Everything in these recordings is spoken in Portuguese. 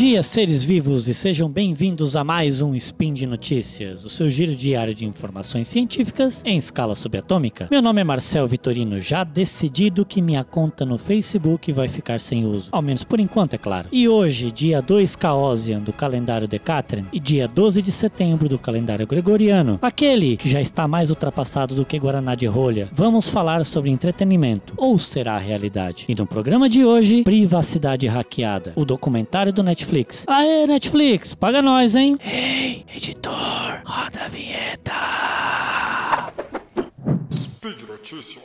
dia, seres vivos, e sejam bem-vindos a mais um Spin de Notícias, o seu giro diário de informações científicas em escala subatômica. Meu nome é Marcel Vitorino, já decidido que minha conta no Facebook vai ficar sem uso, ao menos por enquanto, é claro. E hoje, dia 2 Caosian do calendário Decatrin e dia 12 de setembro do calendário Gregoriano, aquele que já está mais ultrapassado do que Guaraná de rolha, vamos falar sobre entretenimento, ou será a realidade. E no programa de hoje, privacidade hackeada, o documentário do Netflix. Aê, Netflix, paga nós, hein? Ei, editor, roda a vinheta. Speed Notícias.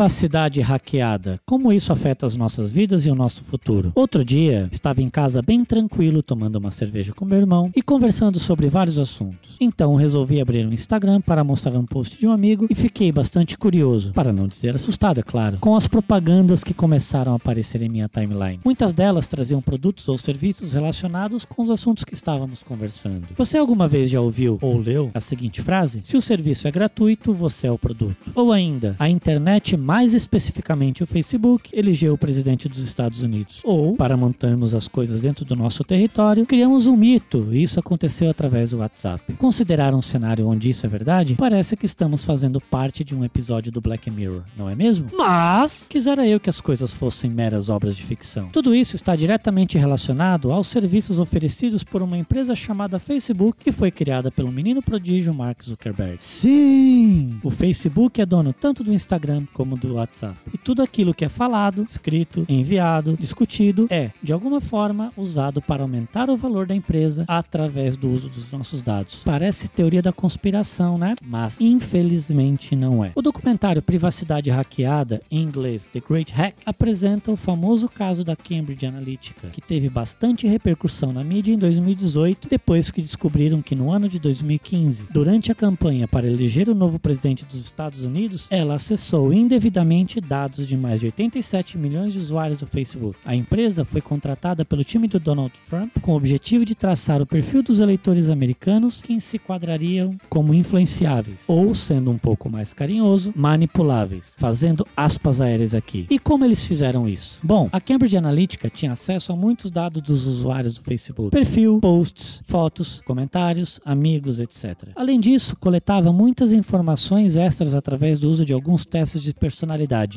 Privacidade hackeada. Como isso afeta as nossas vidas e o nosso futuro? Outro dia, estava em casa bem tranquilo, tomando uma cerveja com meu irmão e conversando sobre vários assuntos. Então, resolvi abrir um Instagram para mostrar um post de um amigo e fiquei bastante curioso, para não dizer assustado, é claro, com as propagandas que começaram a aparecer em minha timeline. Muitas delas traziam produtos ou serviços relacionados com os assuntos que estávamos conversando. Você alguma vez já ouviu ou leu a seguinte frase? Se o serviço é gratuito, você é o produto. Ou ainda, a internet mais especificamente o Facebook, elegeu o presidente dos Estados Unidos. Ou, para mantermos as coisas dentro do nosso território, criamos um mito, e isso aconteceu através do WhatsApp. Considerar um cenário onde isso é verdade? Parece que estamos fazendo parte de um episódio do Black Mirror, não é mesmo? Mas, quisera eu que as coisas fossem meras obras de ficção. Tudo isso está diretamente relacionado aos serviços oferecidos por uma empresa chamada Facebook, que foi criada pelo menino prodígio Mark Zuckerberg. Sim! O Facebook é dono tanto do Instagram como do WhatsApp. E tudo aquilo que é falado, escrito, enviado, discutido é, de alguma forma, usado para aumentar o valor da empresa através do uso dos nossos dados. Parece teoria da conspiração, né? Mas infelizmente não é. O documentário Privacidade Hackeada, em inglês The Great Hack, apresenta o famoso caso da Cambridge Analytica, que teve bastante repercussão na mídia em 2018, depois que descobriram que no ano de 2015, durante a campanha para eleger o novo presidente dos Estados Unidos, ela acessou indevidamente dados de mais de 87 milhões de usuários do Facebook. A empresa foi contratada pelo time do Donald Trump com o objetivo de traçar o perfil dos eleitores americanos que se quadrariam como influenciáveis, ou, sendo um pouco mais carinhoso, manipuláveis, fazendo aspas aéreas aqui. E como eles fizeram isso? Bom, a Cambridge Analytica tinha acesso a muitos dados dos usuários do Facebook: perfil, posts, fotos, comentários, amigos, etc. Além disso, coletava muitas informações extras através do uso de alguns testes de.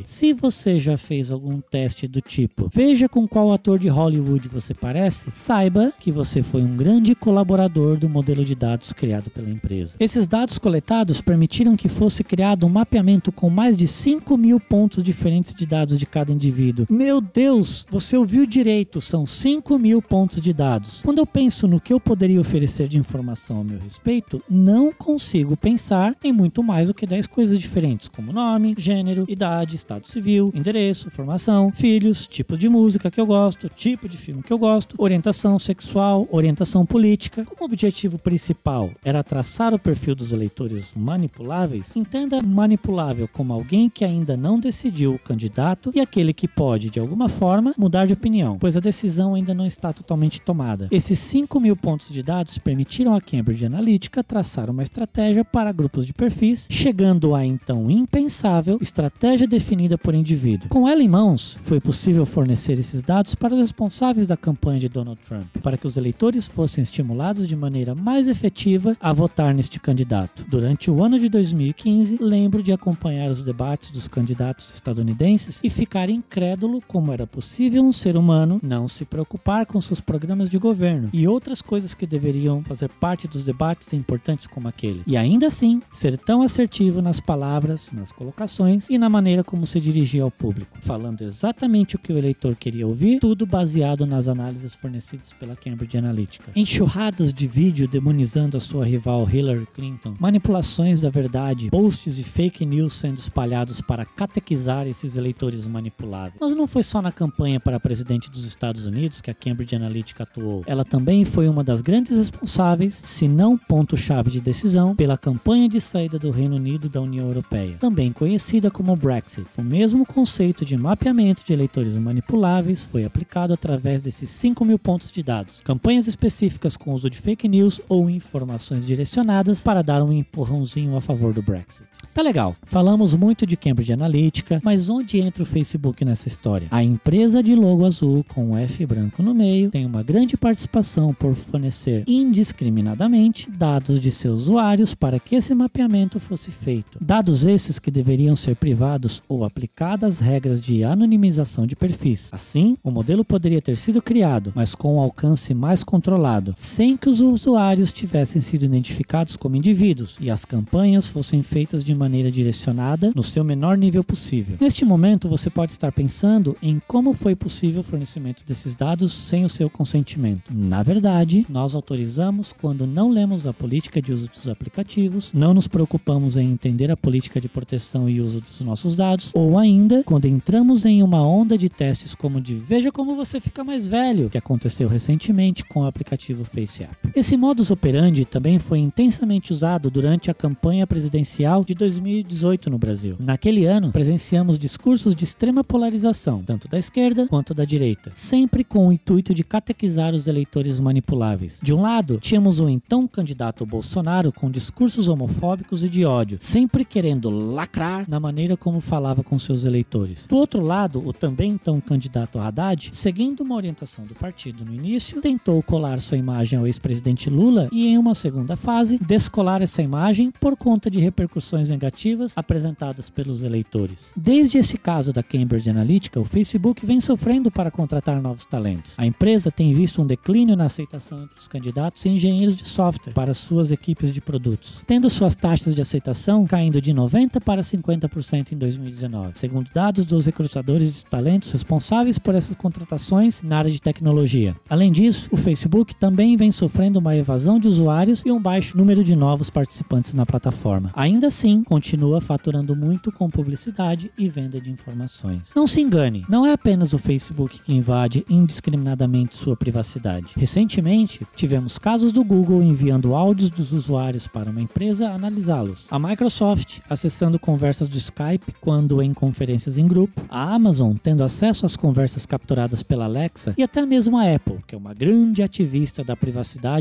Se você já fez algum teste do tipo, veja com qual ator de Hollywood você parece, saiba que você foi um grande colaborador do modelo de dados criado pela empresa. Esses dados coletados permitiram que fosse criado um mapeamento com mais de 5 mil pontos diferentes de dados de cada indivíduo. Meu Deus, você ouviu direito, são 5 mil pontos de dados. Quando eu penso no que eu poderia oferecer de informação a meu respeito, não consigo pensar em muito mais do que 10 coisas diferentes, como nome, gênero, idade, estado civil, endereço, formação, filhos, tipo de música que eu gosto, tipo de filme que eu gosto, orientação sexual, orientação política. Como objetivo principal era traçar o perfil dos eleitores manipuláveis, entenda manipulável como alguém que ainda não decidiu o candidato e aquele que pode, de alguma forma, mudar de opinião, pois a decisão ainda não está totalmente tomada. Esses 5 mil pontos de dados permitiram à Cambridge Analytica traçar uma estratégia para grupos de perfis, chegando a então impensável estratégia definida por indivíduo. Com ela em mãos, foi possível fornecer esses dados para os responsáveis da campanha de Donald Trump, para que os eleitores fossem estimulados de maneira mais efetiva a votar neste candidato. Durante o ano de 2015, lembro de acompanhar os debates dos candidatos estadunidenses e ficar incrédulo como era possível um ser humano não se preocupar com seus programas de governo e outras coisas que deveriam fazer parte dos debates importantes como aquele. E ainda assim, ser tão assertivo nas palavras, nas colocações e na maneira como se dirigia ao público, falando exatamente o que o eleitor queria ouvir, tudo baseado nas análises fornecidas pela Cambridge Analytica. Enxurradas de vídeo demonizando a sua rival Hillary Clinton, manipulações da verdade, posts e fake news sendo espalhados para catequizar esses eleitores manipuláveis. Mas não foi só na campanha para presidente dos Estados Unidos que a Cambridge Analytica atuou. Ela também foi uma das grandes responsáveis, se não ponto-chave de decisão, pela campanha de saída do Reino Unido da União Europeia, também conhecida como Brexit. O mesmo conceito de mapeamento de eleitores manipuláveis foi aplicado através desses 5 mil pontos de dados. Campanhas específicas com uso de fake news ou informações direcionadas para dar um empurrãozinho a favor do Brexit. Tá legal. Falamos muito de Cambridge Analytica, mas onde entra o Facebook nessa história? A empresa de logo azul com o F branco no meio tem uma grande participação por fornecer indiscriminadamente dados de seus usuários para que esse mapeamento fosse feito. Dados esses que deveriam ser privados ou aplicadas regras de anonimização de perfis. Assim, o modelo poderia ter sido criado, mas com um alcance mais controlado, sem que os usuários tivessem sido identificados como indivíduos e as campanhas fossem feitas de maneira direcionada no seu menor nível possível. Neste momento, você pode estar pensando em como foi possível o fornecimento desses dados sem o seu consentimento. Na verdade, nós autorizamos quando não lemos a política de uso dos aplicativos, não nos preocupamos em entender a política de proteção e uso dos nossos dados, ou ainda quando entramos em uma onda de testes como de veja como você fica mais velho, que aconteceu recentemente com o aplicativo FaceApp. Esse modus operandi também foi intensamente usado durante a campanha presidencial de 2018 no Brasil. Naquele ano, presenciamos discursos de extrema polarização, tanto da esquerda quanto da direita, sempre com o intuito de catequizar os eleitores manipuláveis. De um lado, tínhamos o então candidato Bolsonaro com discursos homofóbicos e de ódio, sempre querendo lacrar na maneira como falava com seus eleitores. Do outro lado, o também então candidato Haddad, seguindo uma orientação do partido no início, tentou colar sua imagem ao ex-presidente Lula e, em uma segunda fase, descolar essa imagem por conta de repercussões negativas apresentadas pelos eleitores. Desde esse caso da Cambridge Analytica, o Facebook vem sofrendo para contratar novos talentos. A empresa tem visto um declínio na aceitação entre os candidatos e engenheiros de software para suas equipes de produtos, tendo suas taxas de aceitação caindo de 90% para 50% em 2019, segundo dados dos recrutadores de talentos responsáveis por essas contratações na área de tecnologia. Além disso, o Facebook também vem sofrendo uma evasão de usuários e um baixo número de novos participantes na plataforma. Ainda assim, continua faturando muito com publicidade e venda de informações. Não se engane, não é apenas o Facebook que invade indiscriminadamente sua privacidade. Recentemente, tivemos casos do Google enviando áudios dos usuários para uma empresa analisá-los. A Microsoft acessando conversas do Skype quando em conferências em grupo. A Amazon tendo acesso às conversas capturadas pela Alexa e até mesmo a Apple, que é uma grande ativista da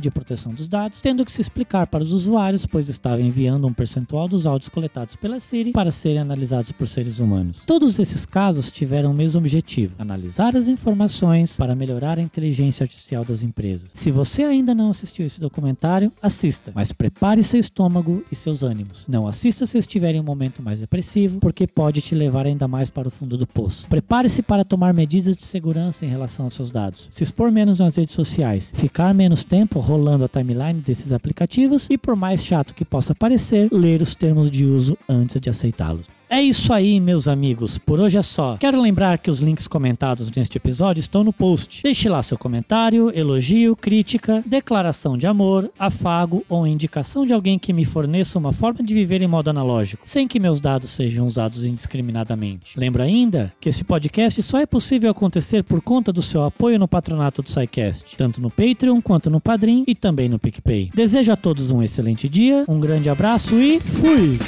privacidade e proteção dos dados, tendo que se explicar para os usuários, pois estava enviando um percentual dos áudios coletados pela Siri para serem analisados por seres humanos. Todos esses casos tiveram o mesmo objetivo: analisar as informações para melhorar a inteligência artificial das empresas. Se você ainda não assistiu esse documentário, assista, mas prepare seu estômago e seus ânimos. Não assista se estiver em um momento mais depressivo, porque pode te levar ainda mais para o fundo do poço. Prepare-se para tomar medidas de segurança em relação aos seus dados, se expor menos nas redes sociais, ficar menos tempo rolando a timeline desses aplicativos e, por mais chato que possa parecer, ler os termos de uso antes de aceitá-los. É isso aí, meus amigos. Por hoje é só. Quero lembrar que os links comentados neste episódio estão no post. Deixe lá seu comentário, elogio, crítica, declaração de amor, afago ou indicação de alguém que me forneça uma forma de viver em modo analógico, sem que meus dados sejam usados indiscriminadamente. Lembro ainda que esse podcast só é possível acontecer por conta do seu apoio no patronato do SciCast, tanto no Patreon quanto no Padrim e também no PicPay. Desejo a todos um excelente dia, um grande abraço e fui!